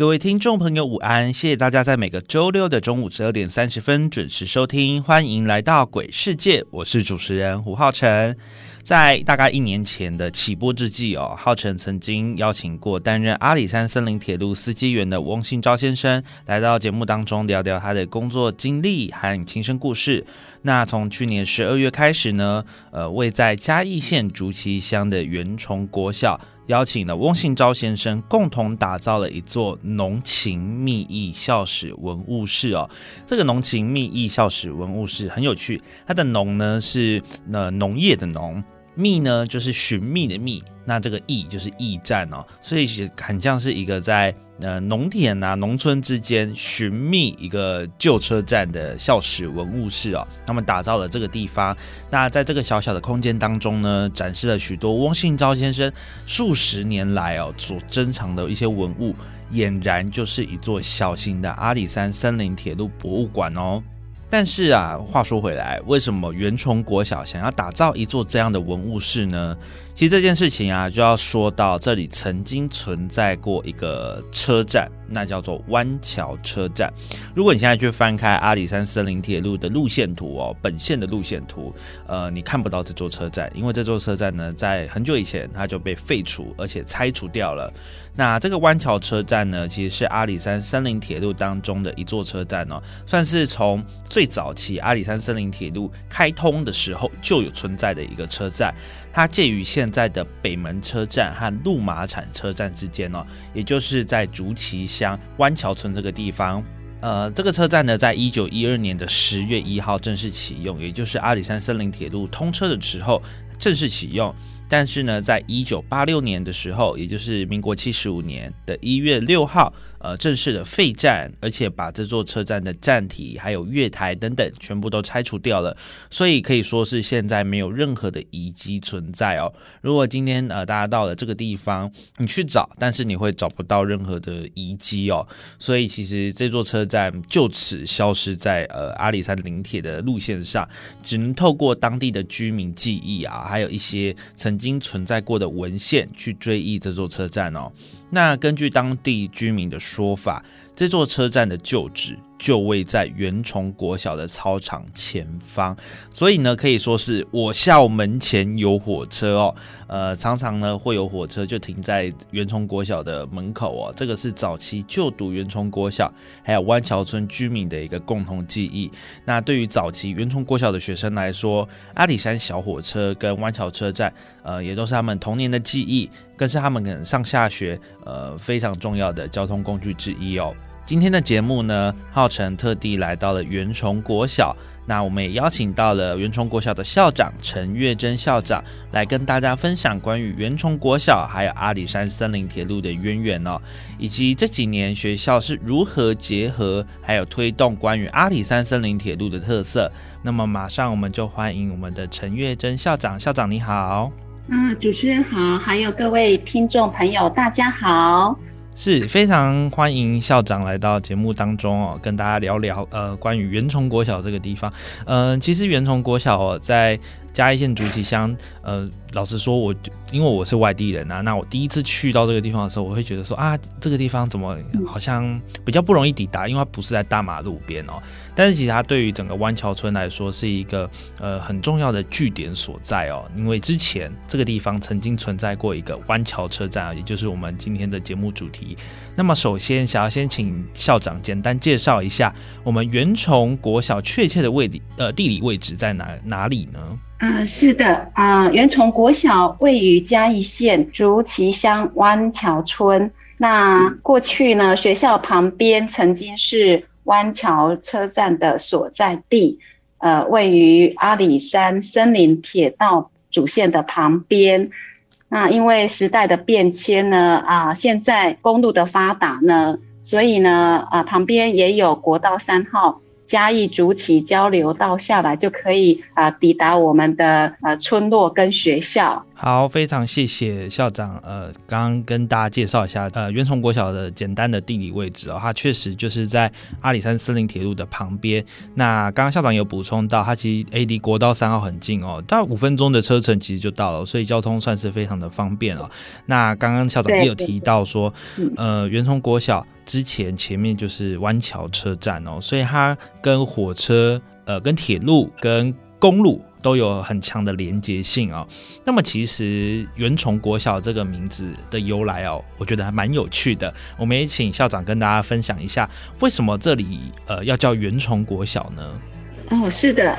各位听众朋友，午安！谢谢大家在每个周六的中午十二点三十分准时收听，欢迎来到鬼世界，我是主持人胡浩辰。在大概一年前的起播之际哦，浩辰曾经邀请过担任阿里山森林铁路司机员的翁信昭先生来到节目当中聊聊他的工作经历和亲身故事。那从去年十二月开始呢，呃，为在嘉义县竹崎乡的元崇国小。邀请了翁信昭先生共同打造了一座浓情蜜意校史文物室哦。这个浓情蜜意校史文物室很有趣，它的浓呢是呃农业的农。觅呢，就是寻觅的觅，那这个驿就是驿站哦，所以是很像是一个在呃农田啊、农村之间寻觅一个旧车站的校史文物室哦。那么打造了这个地方，那在这个小小的空间当中呢，展示了许多翁信昭先生数十年来哦所珍藏的一些文物，俨然就是一座小型的阿里山森林铁路博物馆哦。但是啊，话说回来，为什么元崇国小想要打造一座这样的文物室呢？其实这件事情啊，就要说到这里曾经存在过一个车站，那叫做湾桥车站。如果你现在去翻开阿里山森林铁路的路线图哦，本线的路线图，呃，你看不到这座车站，因为这座车站呢，在很久以前它就被废除，而且拆除掉了。那这个湾桥车站呢，其实是阿里山森林铁路当中的一座车站哦，算是从最早期阿里山森林铁路开通的时候就有存在的一个车站，它介于现在的北门车站和路马产车站之间哦，也就是在竹崎乡湾桥村这个地方。呃，这个车站呢，在一九一二年的十月一号正式启用，也就是阿里山森林铁路通车的时候正式启用。但是呢，在一九八六年的时候，也就是民国七十五年的一月六号。呃，正式的废站，而且把这座车站的站体、还有月台等等全部都拆除掉了，所以可以说是现在没有任何的遗迹存在哦。如果今天呃大家到了这个地方，你去找，但是你会找不到任何的遗迹哦。所以其实这座车站就此消失在呃阿里山林铁的路线上，只能透过当地的居民记忆啊，还有一些曾经存在过的文献去追忆这座车站哦。那根据当地居民的说法，这座车站的旧址。就位在元崇国小的操场前方，所以呢，可以说是我校门前有火车哦。呃，常常呢会有火车就停在元崇国小的门口哦。这个是早期就读元崇国小还有湾桥村居民的一个共同记忆。那对于早期元崇国小的学生来说，阿里山小火车跟湾桥车站，呃，也都是他们童年的记忆，更是他们可能上下学呃非常重要的交通工具之一哦。今天的节目呢，浩辰特地来到了元崇国小，那我们也邀请到了元崇国小的校长陈月珍校长来跟大家分享关于元崇国小还有阿里山森林铁路的渊源哦，以及这几年学校是如何结合还有推动关于阿里山森林铁路的特色。那么马上我们就欢迎我们的陈月珍校长，校长你好。嗯，主持人好，还有各位听众朋友，大家好。是非常欢迎校长来到节目当中哦，跟大家聊聊呃关于元崇国小这个地方。嗯，其实元崇国小，在嘉义县竹崎乡，呃，老实说，我因为我是外地人啊，那我第一次去到这个地方的时候，我会觉得说啊，这个地方怎么好像比较不容易抵达，因为它不是在大马路边哦。但是其实它对于整个湾桥村来说是一个呃很重要的据点所在哦，因为之前这个地方曾经存在过一个湾桥车站啊，也就是我们今天的节目主题。那么首先想要先请校长简单介绍一下我们元崇国小确切的位地呃地理位置在哪哪里呢？嗯，是的，啊，元崇国小位于嘉义县竹崎乡湾桥村。那过去呢，学校旁边曾经是。湾桥车站的所在地，呃，位于阿里山森林铁道主线的旁边。那因为时代的变迁呢，啊，现在公路的发达呢，所以呢，啊，旁边也有国道三号。嘉义主体交流道下来就可以啊，抵达我们的呃村落跟学校。好，非常谢谢校长。呃，刚刚跟大家介绍一下，呃，元崇国小的简单的地理位置哦，它确实就是在阿里山森林铁路的旁边。那刚刚校长有补充到，它其实 A D 国道三号很近哦，大概五分钟的车程其实就到了，所以交通算是非常的方便哦。那刚刚校长也有提到说，呃，元崇国小。之前前面就是湾桥车站哦，所以它跟火车、呃，跟铁路、跟公路都有很强的连接性哦。那么其实元崇国小这个名字的由来哦，我觉得还蛮有趣的。我们也请校长跟大家分享一下，为什么这里呃要叫元崇国小呢？哦，是的，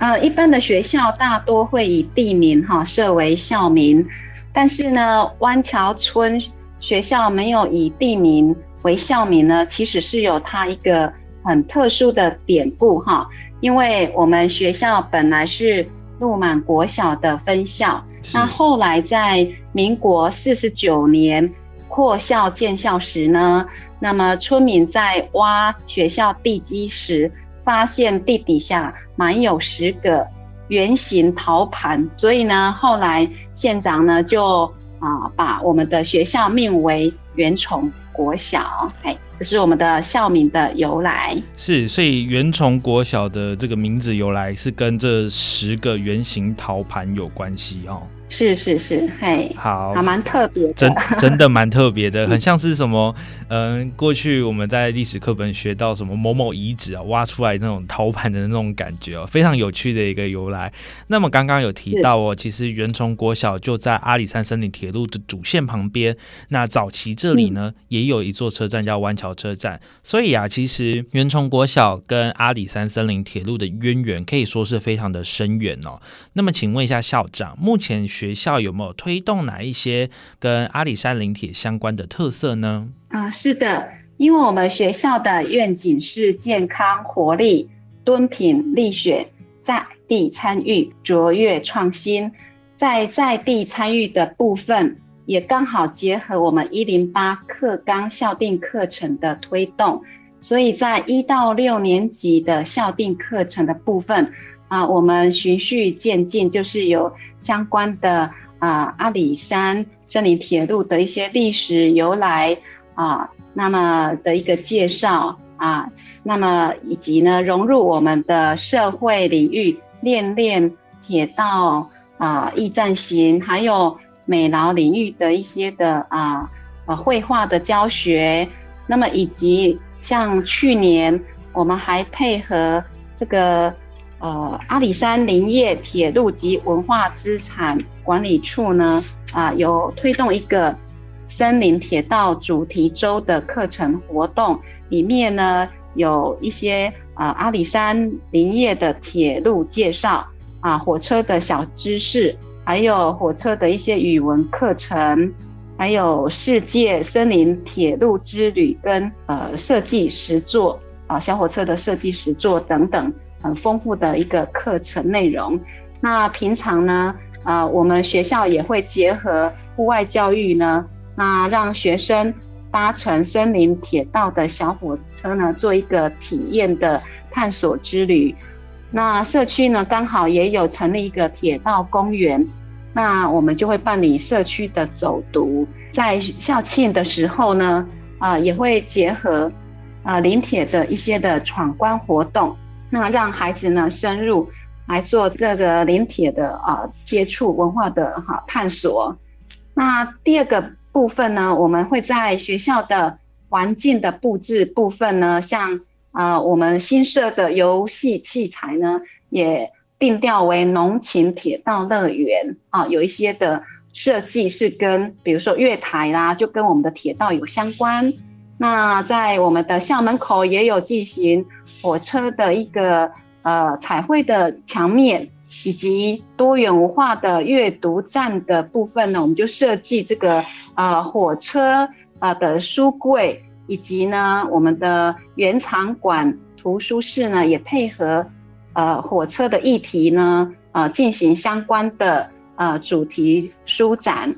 呃，一般的学校大多会以地名哈设为校名，但是呢，湾桥村学校没有以地名。为校名呢，其实是有它一个很特殊的典故哈，因为我们学校本来是鹿满国小的分校，那后来在民国四十九年扩校建校时呢，那么村民在挖学校地基时，发现地底下埋有十个圆形陶盘，所以呢，后来县长呢就啊把我们的学校命为圆崇。国小，哎，这是我们的校名的由来。是，所以元崇国小的这个名字由来是跟这十个圆形陶盘有关系哦。是是是，嘿，好，还蛮特别，真 真的蛮特别的，很像是什么，嗯，过去我们在历史课本学到什么某某遗址啊，挖出来那种陶盘的那种感觉哦，非常有趣的一个由来。那么刚刚有提到哦，其实元崇国小就在阿里山森林铁路的主线旁边，那早期这里呢也有一座车站叫湾桥车站，所以啊，其实元崇国小跟阿里山森林铁路的渊源可以说是非常的深远哦。那么请问一下校长，目前。学校有没有推动哪一些跟阿里山林铁相关的特色呢？啊，是的，因为我们学校的愿景是健康、活力、敦品、力学，在地参与、卓越创新，在在地参与的部分，也刚好结合我们一零八课纲校定课程的推动，所以在一到六年级的校定课程的部分。啊，我们循序渐进，就是有相关的啊阿里山森林铁路的一些历史由来啊，那么的一个介绍啊，那么以及呢融入我们的社会领域，练练铁道啊驿站行，还有美劳领域的一些的啊啊绘画的教学，那么以及像去年我们还配合这个。呃，阿里山林业铁路及文化资产管理处呢，啊，有推动一个森林铁道主题周的课程活动，里面呢有一些啊阿里山林业的铁路介绍啊，火车的小知识，还有火车的一些语文课程，还有世界森林铁路之旅跟呃设计实作啊，小火车的设计实作等等。很丰富的一个课程内容。那平常呢，呃，我们学校也会结合户外教育呢，那让学生搭乘森林铁道的小火车呢，做一个体验的探索之旅。那社区呢，刚好也有成立一个铁道公园，那我们就会办理社区的走读。在校庆的时候呢，啊，也会结合啊临铁的一些的闯关活动。那让孩子呢深入来做这个临铁的啊接触文化的哈探索。那第二个部分呢，我们会在学校的环境的布置部分呢，像啊我们新设的游戏器材呢，也定调为农情铁道乐园啊，有一些的设计是跟比如说月台啦，就跟我们的铁道有相关。那在我们的校门口也有进行火车的一个。呃，彩绘的墙面以及多元文化的阅读站的部分呢，我们就设计这个呃火车啊的书柜，以及呢我们的原场馆图书室呢也配合呃火车的议题呢呃进行相关的呃主题书展。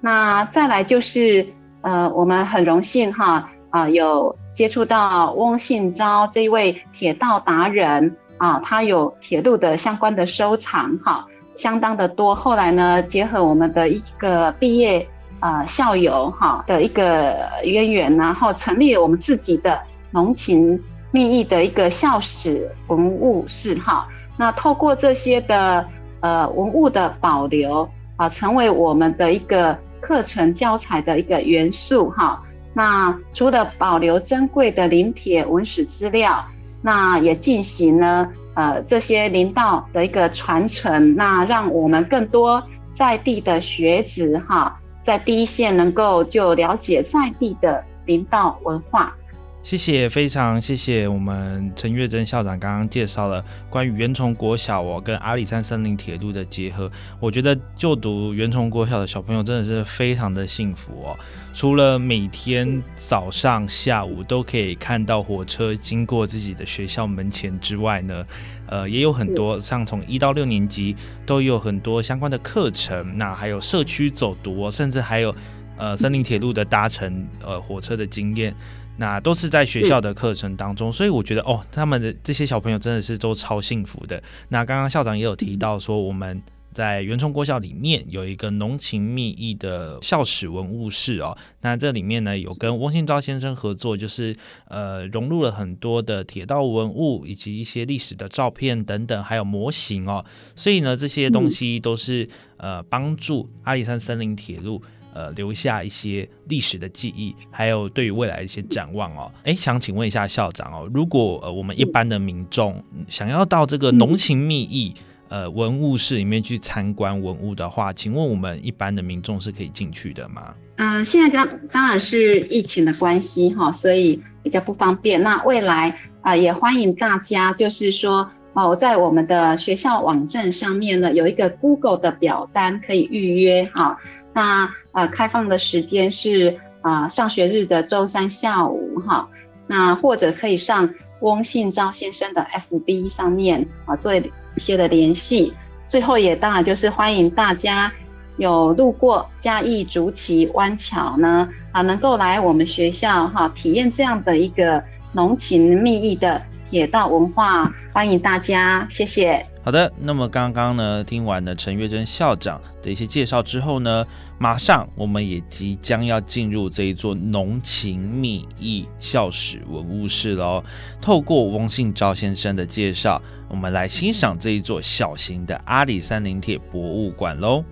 那再来就是呃我们很荣幸哈啊有接触到翁信昭这位铁道达人。啊，他有铁路的相关的收藏，哈，相当的多。后来呢，结合我们的一个毕业啊校友哈的一个渊源，然后成立了我们自己的浓情蜜意的一个校史文物室，哈。那透过这些的呃文物的保留啊，成为我们的一个课程教材的一个元素，哈。那除了保留珍贵的临铁文史资料。那也进行了呃这些林道的一个传承，那让我们更多在地的学子哈，在第一线能够就了解在地的林道文化。谢谢，非常谢谢我们陈月珍校长刚刚介绍了关于元崇国小哦跟阿里山森林铁路的结合。我觉得就读元崇国小的小朋友真的是非常的幸福哦，除了每天早上下午都可以看到火车经过自己的学校门前之外呢，呃，也有很多像从一到六年级都有很多相关的课程，那还有社区走读，甚至还有呃森林铁路的搭乘呃火车的经验。那都是在学校的课程当中，所以我觉得哦，他们的这些小朋友真的是都超幸福的。那刚刚校长也有提到说，我们在原冲国校里面有一个浓情蜜意的校史文物室哦。那这里面呢有跟翁信昭先生合作，就是呃融入了很多的铁道文物以及一些历史的照片等等，还有模型哦。所以呢这些东西都是呃帮助阿里山森林铁路。呃，留下一些历史的记忆，还有对于未来一些展望哦。哎，想请问一下校长哦，如果呃我们一般的民众想要到这个浓情蜜意呃文物室里面去参观文物的话，请问我们一般的民众是可以进去的吗？嗯，现在当当然是疫情的关系哈，所以比较不方便。那未来啊，也欢迎大家，就是说哦，在我们的学校网站上面呢，有一个 Google 的表单可以预约哈。那呃，开放的时间是啊，上学日的周三下午哈。那或者可以上翁信昭先生的 FB 上面啊，做一些的联系。最后也当然就是欢迎大家有路过嘉义竹崎湾桥呢啊，能够来我们学校哈，体验这样的一个浓情蜜意的铁道文化。欢迎大家，谢谢。好的，那么刚刚呢，听完了陈月珍校长的一些介绍之后呢。马上，我们也即将要进入这一座浓情蜜意校史文物室喽。透过翁信昭先生的介绍，我们来欣赏这一座小型的阿里山林铁博物馆喽。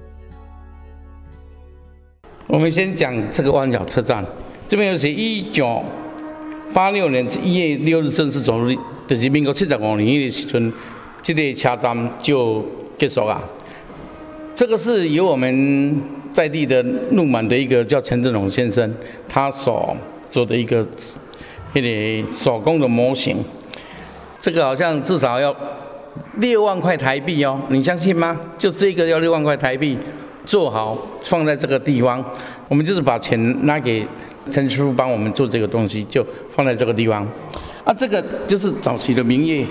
我们先讲这个弯角车站，这边有写一九八六年一月六日正式走入，就是民国七十五年的时阵，这个车站就结束啊。这个是由我们。在地的怒满的一个叫陈振龙先生，他所做的一个一个手工的模型，这个好像至少要六万块台币哦，你相信吗？就这个要六万块台币做好放在这个地方，我们就是把钱拿给陈师傅帮我们做这个东西，就放在这个地方。啊，这个就是早期的明月，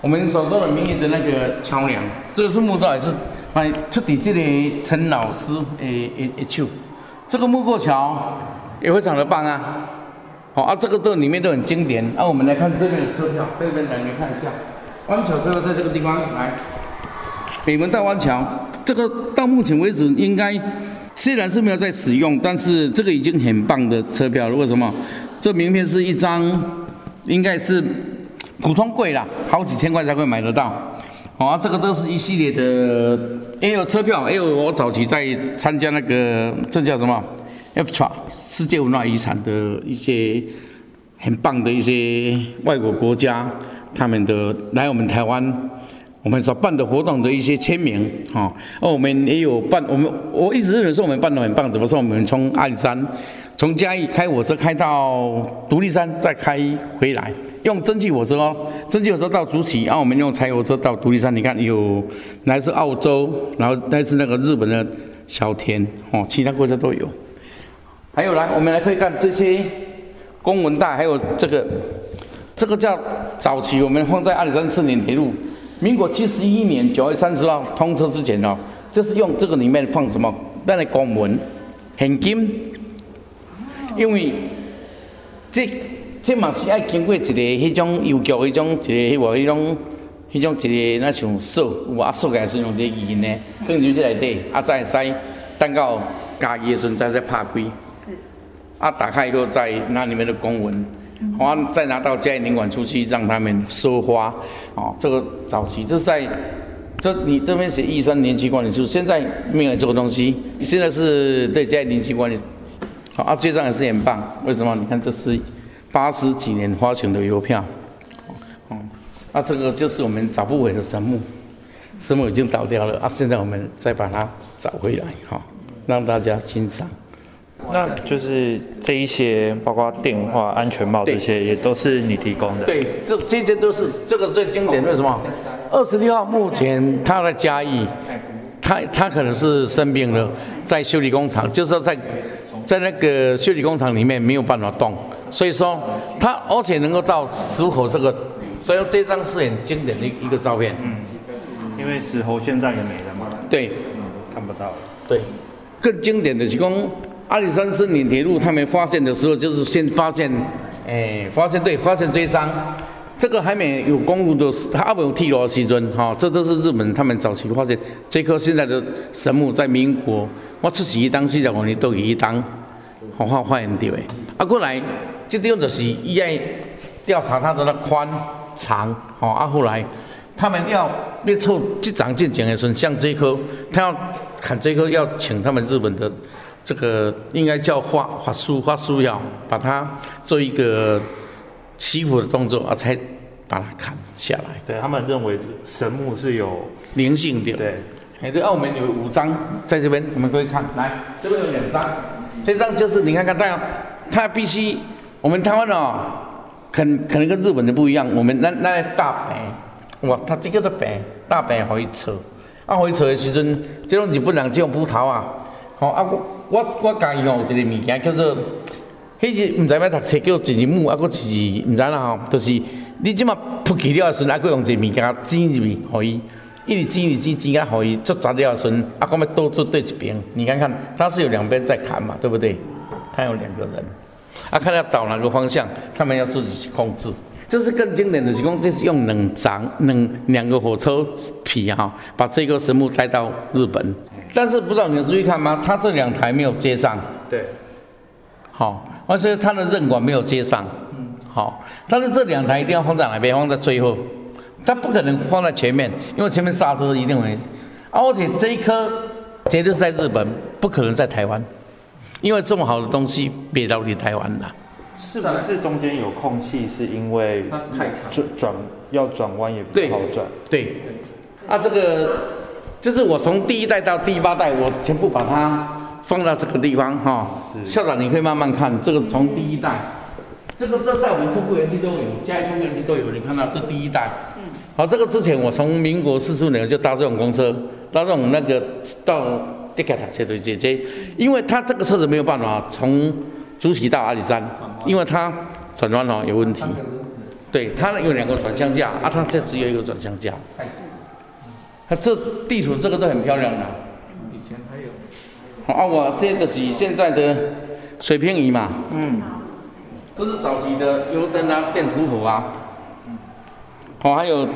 我们所说的明月的那个桥梁，这个是木造还是？来出底这里陈老师诶诶诶手，这个木过桥也非常的棒啊！好啊，这个都里面都很经典。那我们来看这边的车票，这边来你看一下，湾桥车票在这个地方来，北门大湾桥，这个到目前为止应该虽然是没有在使用，但是这个已经很棒的车票了。为什么？这名片是一张，应该是普通贵了，好几千块才会买得到。好，这个都是一系列的，也有车票，也有我早期在参加那个这叫什么 f t r a 世界文化遗产的一些很棒的一些外国国家，他们的来我们台湾，我们所办的活动的一些签名，哈，哦，我们也有办，我们我一直认为说我们办的很棒，怎么说？我们从阿里山。从嘉义开火车开到独立山，再开回来，用蒸汽火车哦，蒸汽火车到竹崎，然后我们用柴油车到独立山。你看，有来自澳洲，然后来自那个日本的小田，哦，其他国家都有。还有来，我们来可以看这些公文袋，还有这个，这个叫早期我们放在阿里山四年铁路，民国七十一年九月三十号通车之前哦，就是用这个里面放什么？那个公文，现金。因为这这嘛是爱经过一个迄种邮局迄种一个迄个迄种迄种一个那像锁，有啊锁起来是用这印呢，放入这内底，啊再使等到加热的时阵再再拍开，啊打开以后再拿里面的公文，花再拿到嘉义领馆出去让他们收花，哦，这个早期这是在这你这边写一三年期管理处，现在没有这个东西，现在是对嘉义年期管理。好啊，这张也是很棒。为什么？你看，这是八十几年发行的邮票。哦，那这个就是我们找不回的神木，神木已经倒掉了啊。现在我们再把它找回来，哈，让大家欣赏。那就是这一些，包括电话、安全帽这些，也都是你提供的。对，这这些都是这个最经典。为什么？二十六号目前他的家义，他他可能是生病了，在修理工厂，就是说在。在那个修理工厂里面没有办法动，所以说他而且能够到石口这个，所以这张是很经典的一个照片。嗯，因为石猴现在也没了嘛。对，嗯，看不到了。对，更经典的是讲阿里山森林铁路他们发现的时候，就是先发现，哎，发现对，发现这一张，这个还没有公路的，他没有剃罗西尊，哈，这都是日本他们早期发现这颗现在的神木在民国。我出世当四十五年都去当，好好发现到的。啊，过来，这点就是伊爱调查它的那宽长，好啊。后来他们要要凑这张进前的时候，像这颗，他要砍这颗，要请他们日本的这个应该叫画画书，画书要把它做一个起伏的动作啊，才把它砍下来。对他们认为神木是有灵性的。对。哎，对，澳门有五张在这边，我们可以看，来，这边有两张，这张就是你看看，它它必须，我们台湾哦，可可能跟日本的不一样，我们那那大白，哇，它这个的白，大白可以扯，啊可以扯的时阵，这种日本人这种葡萄啊，好啊，我我我家己哦有一个物件叫做，迄日唔知要读册叫一日木，啊个是唔知啦吼，就是你即马扑起了时，啊个用一个物件煎入去，可以。一直挤，一直挤，啊，可以做杂料时，啊，我们都做对一边。你看看，他是有两边在砍嘛，对不对？他有两个人，啊，看要导哪个方向，他们要自己去控制。这是更经典的，是讲这是用冷藏冷两个火车皮哈，把这个神木带到日本。但是不知道你有注意看吗？它这两台没有接上。对。好，而且它的刃管没有接上。嗯。好，但是这两台一定要放在哪边？放在最后。它不可能放在前面，因为前面刹车一定会。而且这一颗绝对是在日本，不可能在台湾，因为这么好的东西别到你台湾了。是不是中间有空隙？是因为转转要转弯也不好转。对。啊，这个就是我从第一代到第八代，我全部把它放到这个地方哈。校长，你可以慢慢看，这个从第一代。这个这在我们中部园区都有，嘉义中部园区都有。你看到这第一代，嗯，好，这个之前我从民国四十五年就搭这种公车，搭这种那个到迪卡塔车的姐姐，因为他这个车子没有办法从竹崎到阿里山，因为它转弯哦有问题。对，它有两个转向架，啊，它这只有一个转向架。它这地图这个都很漂亮的。以前还有。好啊，我这个是现在的水平仪嘛。嗯。这是早期的油灯啊、电图谱啊，好，还有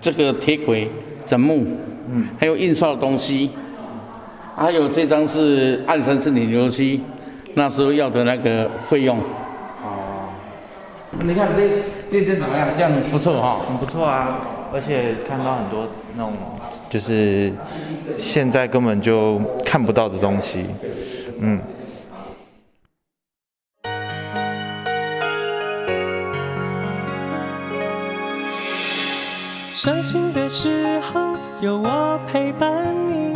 这个铁轨、枕木，嗯，还有印刷的东西，还有这张是暗山森林油漆，那时候要的那个费用。哦，你看这这件怎么样？这样不错哈，很不错啊。而且看到很多那种就是现在根本就看不到的东西，嗯。伤心的时候有我陪伴你，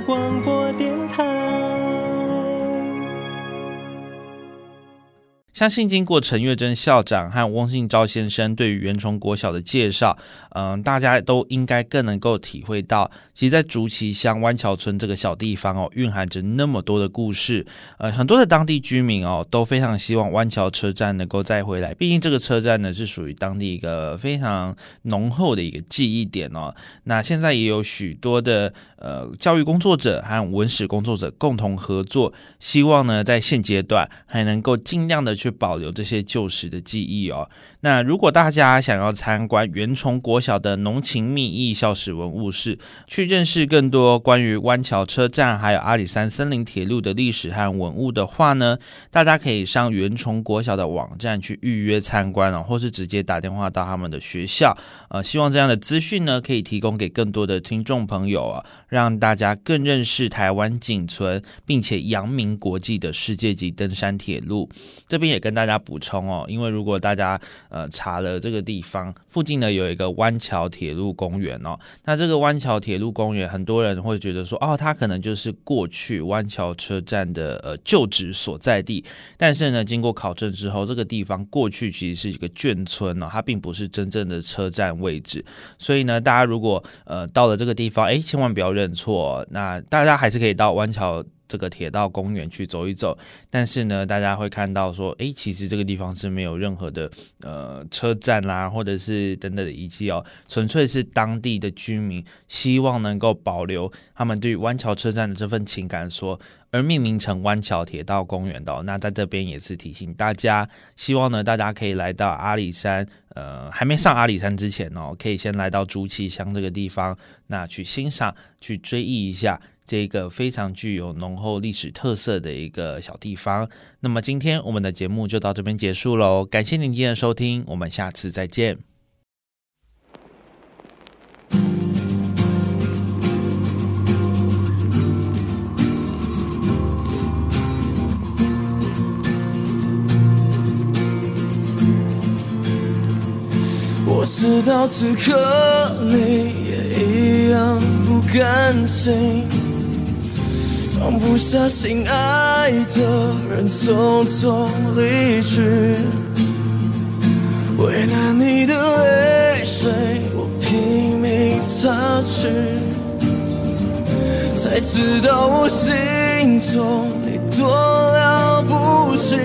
相信经过陈月珍校长和翁信昭先生对于元崇国小的介绍，嗯，大家都应该更能够体会到，其实，在竹崎乡湾桥村这个小地方哦，蕴含着那么多的故事。呃，很多的当地居民哦，都非常希望湾桥车站能够再回来。毕竟这个车站呢，是属于当地一个非常浓厚的一个记忆点哦。那现在也有许多的呃教育工作者和文史工作者共同合作，希望呢，在现阶段还能够尽量的去。保留这些旧时的记忆哦。那如果大家想要参观元崇国小的浓情蜜意校史文物室，去认识更多关于湾桥车站还有阿里山森林铁路的历史和文物的话呢，大家可以上元崇国小的网站去预约参观哦，或是直接打电话到他们的学校。呃，希望这样的资讯呢，可以提供给更多的听众朋友啊，让大家更认识台湾仅存并且扬名国际的世界级登山铁路。这边也跟大家补充哦，因为如果大家呃，查了这个地方附近呢有一个湾桥铁路公园哦。那这个湾桥铁路公园，很多人会觉得说，哦，它可能就是过去湾桥车站的呃旧址所在地。但是呢，经过考证之后，这个地方过去其实是一个眷村哦，它并不是真正的车站位置。所以呢，大家如果呃到了这个地方，哎，千万不要认错。那大家还是可以到湾桥。这个铁道公园去走一走，但是呢，大家会看到说，哎，其实这个地方是没有任何的呃车站啦，或者是等等的遗迹哦，纯粹是当地的居民希望能够保留他们对湾桥车站的这份情感，说而命名成湾桥铁道公园的。那在这边也是提醒大家，希望呢大家可以来到阿里山，呃，还没上阿里山之前哦，可以先来到竹崎乡这个地方，那去欣赏、去追忆一下。这个非常具有浓厚历史特色的一个小地方。那么今天我们的节目就到这边结束喽，感谢您今天的收听，我们下次再见。我知道此刻你也一样不甘心。放不下心爱的人匆匆离去，为了你的泪水我拼命擦去，才知道我心中你多了不起，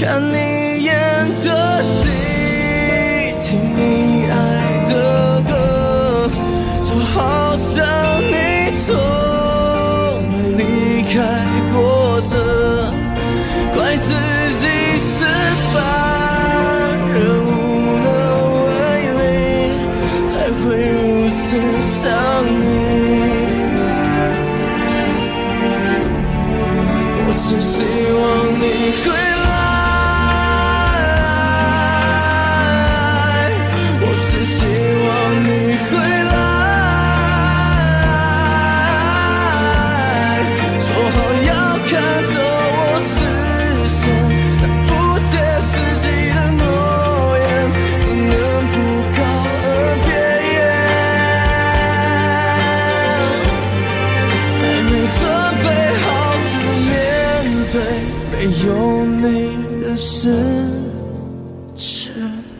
看你演的戏，听你爱想你。我只希望你会。的心和